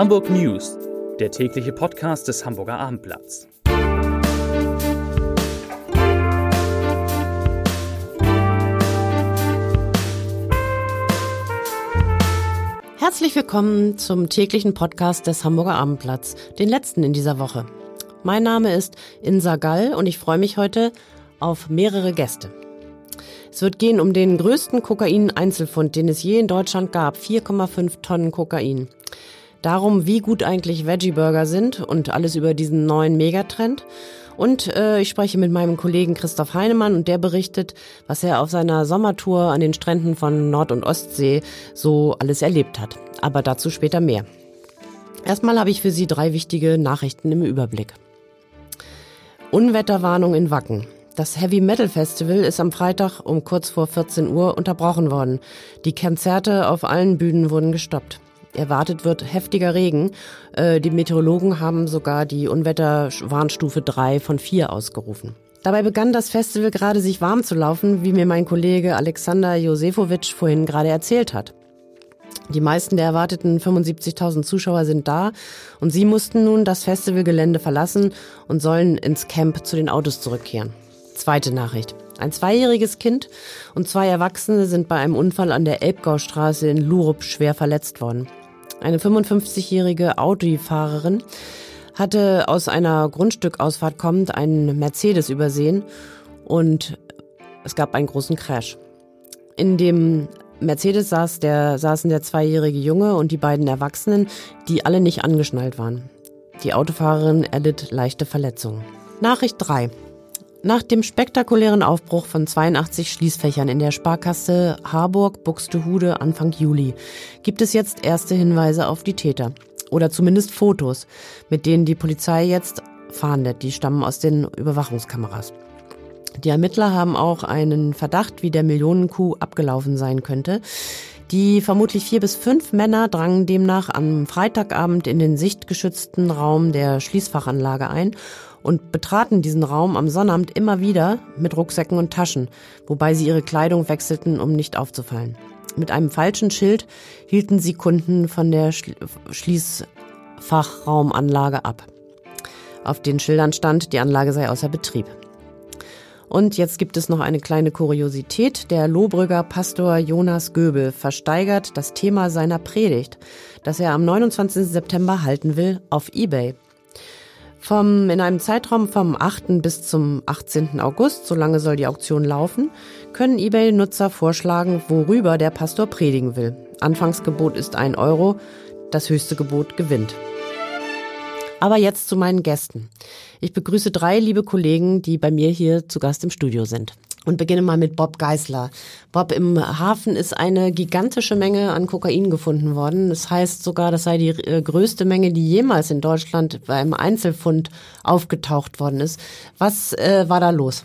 Hamburg News, der tägliche Podcast des Hamburger Abendblatts. Herzlich willkommen zum täglichen Podcast des Hamburger Abendblatts, den letzten in dieser Woche. Mein Name ist Insa Gall und ich freue mich heute auf mehrere Gäste. Es wird gehen um den größten Kokain-Einzelfund, den es je in Deutschland gab, 4,5 Tonnen Kokain. Darum, wie gut eigentlich Veggie-Burger sind und alles über diesen neuen Megatrend. Und äh, ich spreche mit meinem Kollegen Christoph Heinemann und der berichtet, was er auf seiner Sommertour an den Stränden von Nord- und Ostsee so alles erlebt hat. Aber dazu später mehr. Erstmal habe ich für Sie drei wichtige Nachrichten im Überblick. Unwetterwarnung in Wacken. Das Heavy Metal Festival ist am Freitag um kurz vor 14 Uhr unterbrochen worden. Die Konzerte auf allen Bühnen wurden gestoppt. Erwartet wird heftiger Regen. Äh, die Meteorologen haben sogar die Unwetterwarnstufe 3 von 4 ausgerufen. Dabei begann das Festival gerade sich warm zu laufen, wie mir mein Kollege Alexander Josefowitsch vorhin gerade erzählt hat. Die meisten der erwarteten 75.000 Zuschauer sind da und sie mussten nun das Festivalgelände verlassen und sollen ins Camp zu den Autos zurückkehren. Zweite Nachricht. Ein zweijähriges Kind und zwei Erwachsene sind bei einem Unfall an der Elbgaustraße in Lurup schwer verletzt worden. Eine 55-jährige Autofahrerin hatte aus einer Grundstückausfahrt kommend einen Mercedes übersehen und es gab einen großen Crash. In dem Mercedes saß der, saßen der zweijährige Junge und die beiden Erwachsenen, die alle nicht angeschnallt waren. Die Autofahrerin erlitt leichte Verletzungen. Nachricht 3. Nach dem spektakulären Aufbruch von 82 Schließfächern in der Sparkasse Harburg Buxtehude Anfang Juli gibt es jetzt erste Hinweise auf die Täter. Oder zumindest Fotos, mit denen die Polizei jetzt fahndet. Die stammen aus den Überwachungskameras. Die Ermittler haben auch einen Verdacht, wie der Millionenkuh abgelaufen sein könnte. Die vermutlich vier bis fünf Männer drangen demnach am Freitagabend in den sichtgeschützten Raum der Schließfachanlage ein und betraten diesen Raum am Sonnabend immer wieder mit Rucksäcken und Taschen, wobei sie ihre Kleidung wechselten, um nicht aufzufallen. Mit einem falschen Schild hielten sie Kunden von der Schließfachraumanlage ab. Auf den Schildern stand, die Anlage sei außer Betrieb. Und jetzt gibt es noch eine kleine Kuriosität. Der Lohbrügger Pastor Jonas Göbel versteigert das Thema seiner Predigt, das er am 29. September halten will, auf eBay. Vom, in einem Zeitraum vom 8. bis zum 18. August, so lange soll die Auktion laufen, können eBay-Nutzer vorschlagen, worüber der Pastor predigen will. Anfangsgebot ist ein Euro, das höchste Gebot gewinnt. Aber jetzt zu meinen Gästen. Ich begrüße drei liebe Kollegen, die bei mir hier zu Gast im Studio sind und beginne mal mit Bob Geisler. Bob, im Hafen ist eine gigantische Menge an Kokain gefunden worden. Das heißt sogar, das sei die äh, größte Menge, die jemals in Deutschland bei einem Einzelfund aufgetaucht worden ist. Was äh, war da los?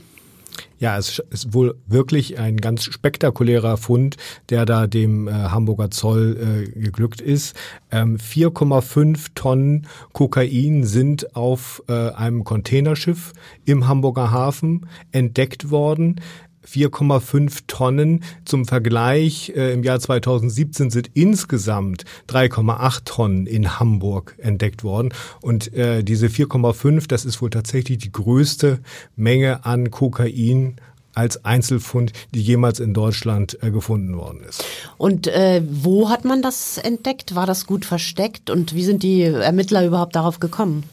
Ja, es ist wohl wirklich ein ganz spektakulärer Fund, der da dem äh, Hamburger Zoll äh, geglückt ist. Ähm, 4,5 Tonnen Kokain sind auf äh, einem Containerschiff im Hamburger Hafen entdeckt worden. 4,5 Tonnen. Zum Vergleich, äh, im Jahr 2017 sind insgesamt 3,8 Tonnen in Hamburg entdeckt worden. Und äh, diese 4,5, das ist wohl tatsächlich die größte Menge an Kokain als Einzelfund, die jemals in Deutschland äh, gefunden worden ist. Und äh, wo hat man das entdeckt? War das gut versteckt? Und wie sind die Ermittler überhaupt darauf gekommen?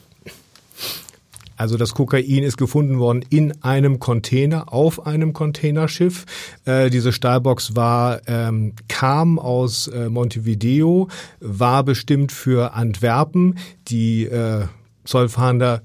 Also das Kokain ist gefunden worden in einem Container, auf einem Containerschiff. Äh, diese Stahlbox war, ähm, kam aus äh, Montevideo, war bestimmt für Antwerpen. Die äh, Zollfahnder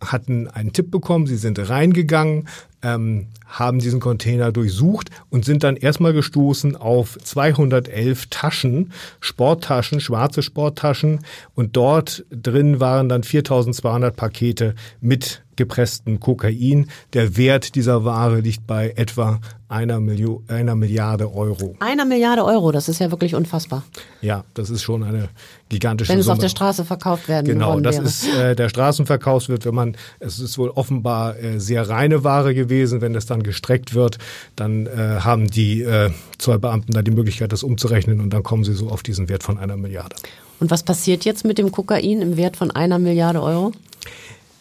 hatten einen Tipp bekommen, sie sind reingegangen, ähm, haben diesen Container durchsucht und sind dann erstmal gestoßen auf 211 Taschen, Sporttaschen, schwarze Sporttaschen und dort drin waren dann 4200 Pakete mit gepresstem Kokain. Der Wert dieser Ware liegt bei etwa einer, Million, einer Milliarde Euro. Einer Milliarde Euro, das ist ja wirklich unfassbar. Ja, das ist schon eine gigantische Wenn es Summe. auf der Straße verkauft werden Genau, das wäre. ist äh, der Straßenverkaufswirt, wenn man, es ist wohl offenbar äh, sehr reine Ware gewesen, wenn es dann Verfahren gestreckt wird, dann äh, haben die äh, Zollbeamten da die Möglichkeit, das umzurechnen und dann kommen sie so auf diesen Wert von einer Milliarde. Und was passiert jetzt mit dem Kokain im Wert von einer Milliarde Euro?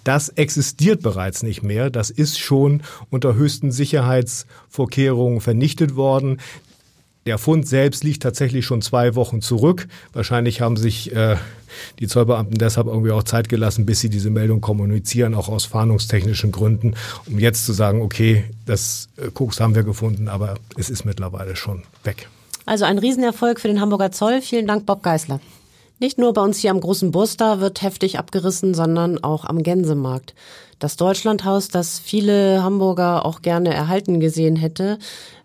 Das existiert bereits nicht mehr. Das ist schon unter höchsten Sicherheitsvorkehrungen vernichtet worden. Der Fund selbst liegt tatsächlich schon zwei Wochen zurück. Wahrscheinlich haben sich äh, die Zollbeamten deshalb irgendwie auch Zeit gelassen, bis sie diese Meldung kommunizieren, auch aus fahndungstechnischen Gründen, um jetzt zu sagen, okay, das äh, Koks haben wir gefunden, aber es ist mittlerweile schon weg. Also ein Riesenerfolg für den Hamburger Zoll. Vielen Dank, Bob Geisler. Nicht nur bei uns hier am großen Burster wird heftig abgerissen, sondern auch am Gänsemarkt. Das Deutschlandhaus, das viele Hamburger auch gerne erhalten gesehen hätte,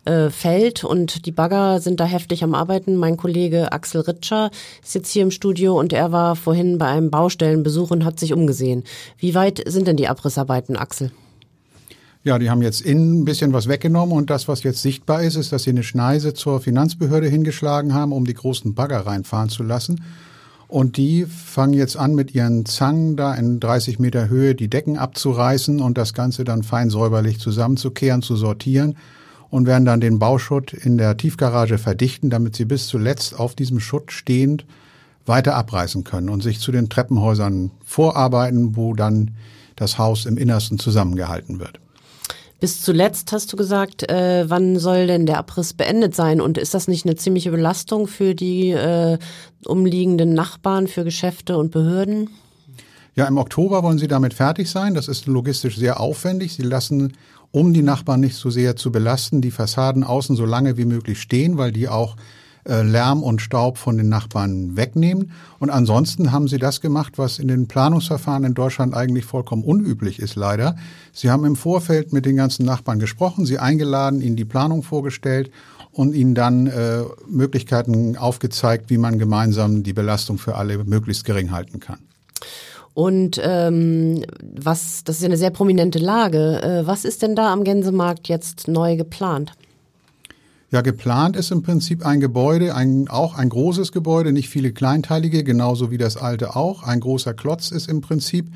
äh, fällt und die Bagger sind da heftig am Arbeiten. Mein Kollege Axel Ritscher ist jetzt hier im Studio und er war vorhin bei einem Baustellenbesuch und hat sich umgesehen. Wie weit sind denn die Abrissarbeiten, Axel? Ja, die haben jetzt innen ein bisschen was weggenommen und das, was jetzt sichtbar ist, ist, dass sie eine Schneise zur Finanzbehörde hingeschlagen haben, um die großen Bagger reinfahren zu lassen. Und die fangen jetzt an, mit ihren Zangen da in 30 Meter Höhe die Decken abzureißen und das Ganze dann fein säuberlich zusammenzukehren, zu sortieren und werden dann den Bauschutt in der Tiefgarage verdichten, damit sie bis zuletzt auf diesem Schutt stehend weiter abreißen können und sich zu den Treppenhäusern vorarbeiten, wo dann das Haus im Innersten zusammengehalten wird. Bis zuletzt hast du gesagt, äh, wann soll denn der Abriss beendet sein? Und ist das nicht eine ziemliche Belastung für die äh, umliegenden Nachbarn, für Geschäfte und Behörden? Ja, im Oktober wollen sie damit fertig sein. Das ist logistisch sehr aufwendig. Sie lassen, um die Nachbarn nicht so sehr zu belasten, die Fassaden außen so lange wie möglich stehen, weil die auch Lärm und Staub von den Nachbarn wegnehmen. Und ansonsten haben sie das gemacht, was in den Planungsverfahren in Deutschland eigentlich vollkommen unüblich ist, leider. Sie haben im Vorfeld mit den ganzen Nachbarn gesprochen, sie eingeladen, ihnen die Planung vorgestellt und ihnen dann äh, Möglichkeiten aufgezeigt, wie man gemeinsam die Belastung für alle möglichst gering halten kann. Und ähm, was, das ist ja eine sehr prominente Lage. Äh, was ist denn da am Gänsemarkt jetzt neu geplant? Ja, geplant ist im Prinzip ein Gebäude, ein, auch ein großes Gebäude, nicht viele kleinteilige, genauso wie das alte auch. Ein großer Klotz ist im Prinzip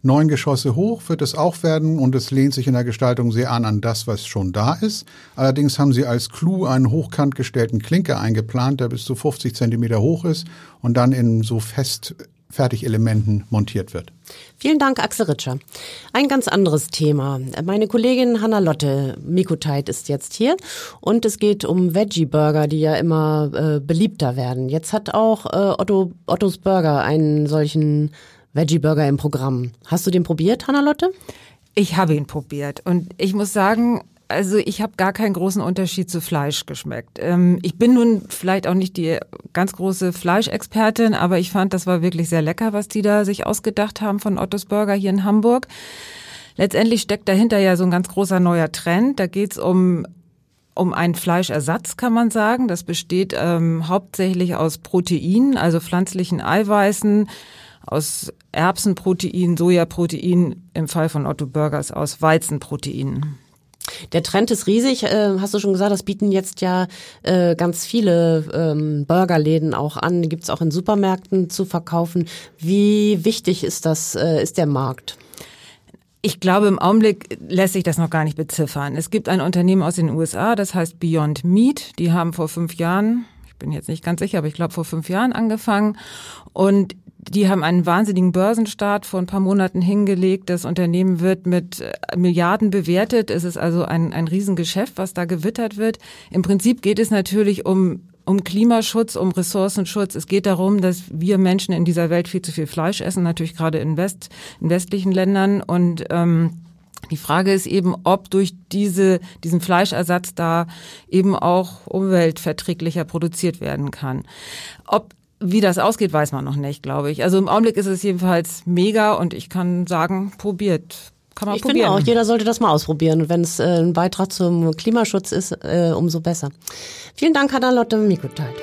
neun Geschosse hoch, wird es auch werden und es lehnt sich in der Gestaltung sehr an an das, was schon da ist. Allerdings haben sie als Clou einen hochkant gestellten Klinker eingeplant, der bis zu 50 Zentimeter hoch ist und dann in so fest Fertigelementen montiert wird. Vielen Dank, Axel Ritscher. Ein ganz anderes Thema. Meine Kollegin Hanna Lotte Mikuteit ist jetzt hier und es geht um Veggie-Burger, die ja immer äh, beliebter werden. Jetzt hat auch äh, Otto, Ottos Burger einen solchen Veggie-Burger im Programm. Hast du den probiert, Hanna Lotte? Ich habe ihn probiert und ich muss sagen, also ich habe gar keinen großen Unterschied zu Fleisch geschmeckt. Ähm, ich bin nun vielleicht auch nicht die ganz große Fleischexpertin, aber ich fand, das war wirklich sehr lecker, was die da sich ausgedacht haben von Ottos Burger hier in Hamburg. Letztendlich steckt dahinter ja so ein ganz großer neuer Trend. Da geht's um um einen Fleischersatz, kann man sagen. Das besteht ähm, hauptsächlich aus Proteinen, also pflanzlichen Eiweißen, aus Erbsenprotein, Sojaprotein, im Fall von Otto Burgers aus Weizenproteinen. Der Trend ist riesig, äh, hast du schon gesagt, das bieten jetzt ja äh, ganz viele ähm, Burgerläden auch an, die gibt es auch in Supermärkten zu verkaufen. Wie wichtig ist das, äh, ist der Markt? Ich glaube, im Augenblick lässt sich das noch gar nicht beziffern. Es gibt ein Unternehmen aus den USA, das heißt Beyond Meat. Die haben vor fünf Jahren, ich bin jetzt nicht ganz sicher, aber ich glaube vor fünf Jahren angefangen. Und die haben einen wahnsinnigen Börsenstart vor ein paar Monaten hingelegt. Das Unternehmen wird mit äh, Milliarden bewertet. Es ist also ein, ein Riesengeschäft, was da gewittert wird. Im Prinzip geht es natürlich um um Klimaschutz, um Ressourcenschutz. Es geht darum, dass wir Menschen in dieser Welt viel zu viel Fleisch essen, natürlich gerade in, West, in westlichen Ländern. Und ähm, die Frage ist eben, ob durch diese, diesen Fleischersatz da eben auch umweltverträglicher produziert werden kann. Ob wie das ausgeht, weiß man noch nicht, glaube ich. Also im Augenblick ist es jedenfalls mega und ich kann sagen, probiert. Kann man ich probieren. finde auch, jeder sollte das mal ausprobieren. Und wenn es äh, ein Beitrag zum Klimaschutz ist, äh, umso besser. Vielen Dank, Lotte Mikoteit.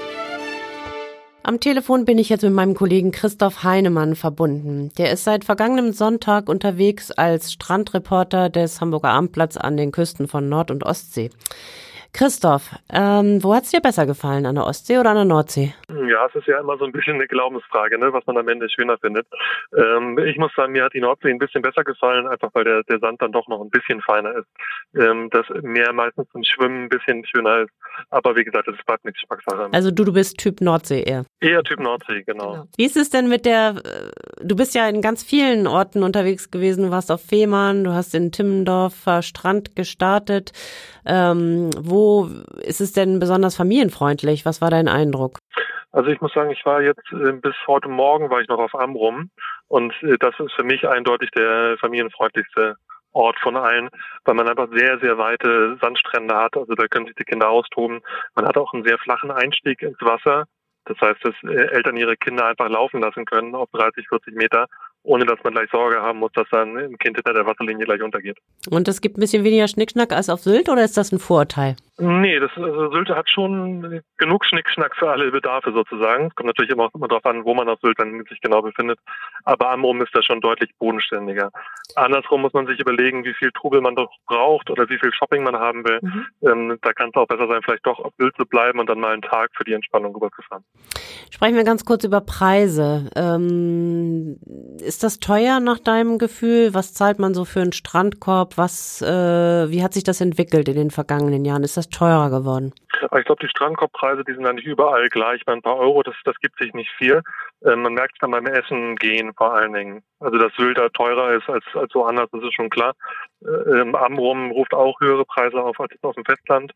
Am Telefon bin ich jetzt mit meinem Kollegen Christoph Heinemann verbunden. Der ist seit vergangenem Sonntag unterwegs als Strandreporter des Hamburger Abendblatts an den Küsten von Nord- und Ostsee. Christoph, ähm, wo hat's dir besser gefallen, an der Ostsee oder an der Nordsee? Ja, es ist ja immer so ein bisschen eine Glaubensfrage, ne, was man am Ende schöner findet. Ähm, ich muss sagen, mir hat die Nordsee ein bisschen besser gefallen, einfach weil der, der Sand dann doch noch ein bisschen feiner ist. Ähm, das Meer meistens zum Schwimmen ein bisschen schöner ist. Aber wie gesagt, das ist bald eine Geschmackssache. Also du, du bist Typ Nordsee eher. Eher Typ Nordsee, genau. genau. Wie ist es denn mit der, äh, du bist ja in ganz vielen Orten unterwegs gewesen, du warst auf Fehmarn, du hast in Timmendorfer Strand gestartet. Ähm, wo ist es denn besonders familienfreundlich? Was war dein Eindruck? Also ich muss sagen, ich war jetzt äh, bis heute Morgen war ich noch auf Amrum und äh, das ist für mich eindeutig der familienfreundlichste Ort von allen, weil man einfach sehr, sehr weite Sandstrände hat. Also da können sich die Kinder austoben. Man hat auch einen sehr flachen Einstieg ins Wasser. Das heißt, dass äh, Eltern ihre Kinder einfach laufen lassen können auf 30, 40 Meter ohne dass man gleich Sorge haben muss, dass dann ein Kind hinter der Wasserlinie gleich untergeht. Und es gibt ein bisschen weniger Schnickschnack als auf Sylt oder ist das ein Vorurteil? Nee, das, also Sylt hat schon genug Schnickschnack für alle Bedarfe sozusagen. Es kommt natürlich immer, immer darauf an, wo man auf Sylt dann sich genau befindet. Aber Amrum ist da schon deutlich bodenständiger. Andersrum muss man sich überlegen, wie viel Trubel man doch braucht oder wie viel Shopping man haben will. Mhm. Ähm, da kann es auch besser sein, vielleicht doch auf Sylt zu bleiben und dann mal einen Tag für die Entspannung rüberzufahren. Sprechen wir ganz kurz über Preise. Ähm, ist das teuer nach deinem Gefühl? Was zahlt man so für einen Strandkorb? Was, äh, wie hat sich das entwickelt in den vergangenen Jahren? Ist das teurer geworden? Ich glaube, die Strandkorbpreise, die sind eigentlich überall gleich. Bei ein paar Euro, das, das gibt sich nicht viel. Äh, man merkt es dann beim Essen gehen vor allen Dingen. Also, dass Sylt da teurer ist als, als woanders, das ist schon klar. Äh, Amrum ruft auch höhere Preise auf als auf dem Festland.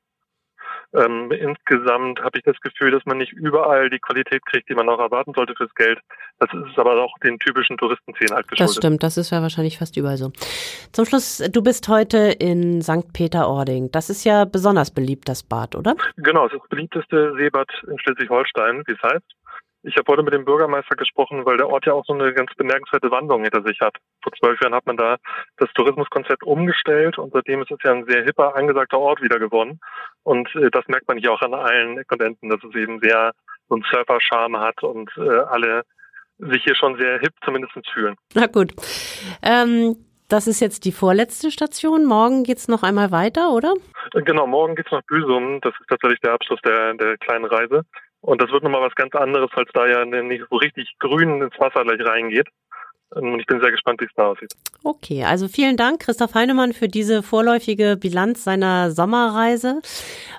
Ähm, insgesamt habe ich das Gefühl, dass man nicht überall die Qualität kriegt, die man auch erwarten sollte fürs Geld. Das ist aber auch den typischen Touristenzielen halt geschuldet. Das stimmt, das ist ja wahrscheinlich fast überall so. Zum Schluss, du bist heute in St. Peter-Ording. Das ist ja besonders beliebt, das Bad, oder? Genau, es ist das beliebteste Seebad in Schleswig-Holstein, wie es heißt. Ich habe heute mit dem Bürgermeister gesprochen, weil der Ort ja auch so eine ganz bemerkenswerte Wandlung hinter sich hat. Vor zwölf Jahren hat man da das Tourismuskonzept umgestellt und seitdem ist es ja ein sehr hipper, angesagter Ort wieder geworden. Und äh, das merkt man hier auch an allen Kondenten, dass es eben sehr so einen Surfer-Charme hat und äh, alle sich hier schon sehr hip zumindest fühlen. Na gut. Ähm das ist jetzt die vorletzte Station. Morgen geht's noch einmal weiter, oder? Genau, morgen geht's nach Büsum. Das ist tatsächlich der Abschluss der, der kleinen Reise. Und das wird nochmal was ganz anderes, als da ja nicht so richtig grün ins Wasser gleich reingeht. Und ich bin sehr gespannt, wie es da aussieht. Okay, also vielen Dank, Christoph Heinemann, für diese vorläufige Bilanz seiner Sommerreise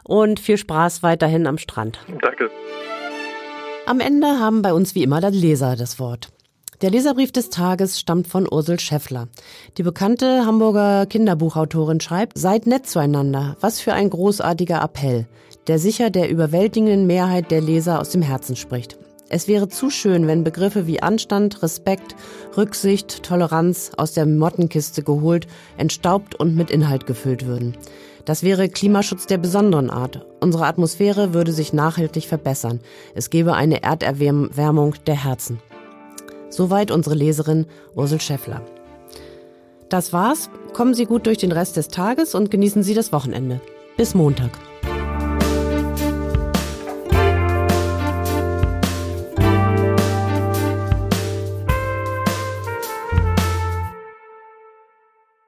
und viel Spaß weiterhin am Strand. Danke. Am Ende haben bei uns wie immer der Leser das Wort. Der Leserbrief des Tages stammt von Ursel Scheffler. Die bekannte Hamburger Kinderbuchautorin schreibt, seid nett zueinander. Was für ein großartiger Appell, der sicher der überwältigenden Mehrheit der Leser aus dem Herzen spricht. Es wäre zu schön, wenn Begriffe wie Anstand, Respekt, Rücksicht, Toleranz aus der Mottenkiste geholt, entstaubt und mit Inhalt gefüllt würden. Das wäre Klimaschutz der besonderen Art. Unsere Atmosphäre würde sich nachhaltig verbessern. Es gäbe eine Erderwärmung der Herzen. Soweit unsere Leserin Ursel Schäffler. Das war's. Kommen Sie gut durch den Rest des Tages und genießen Sie das Wochenende. Bis Montag.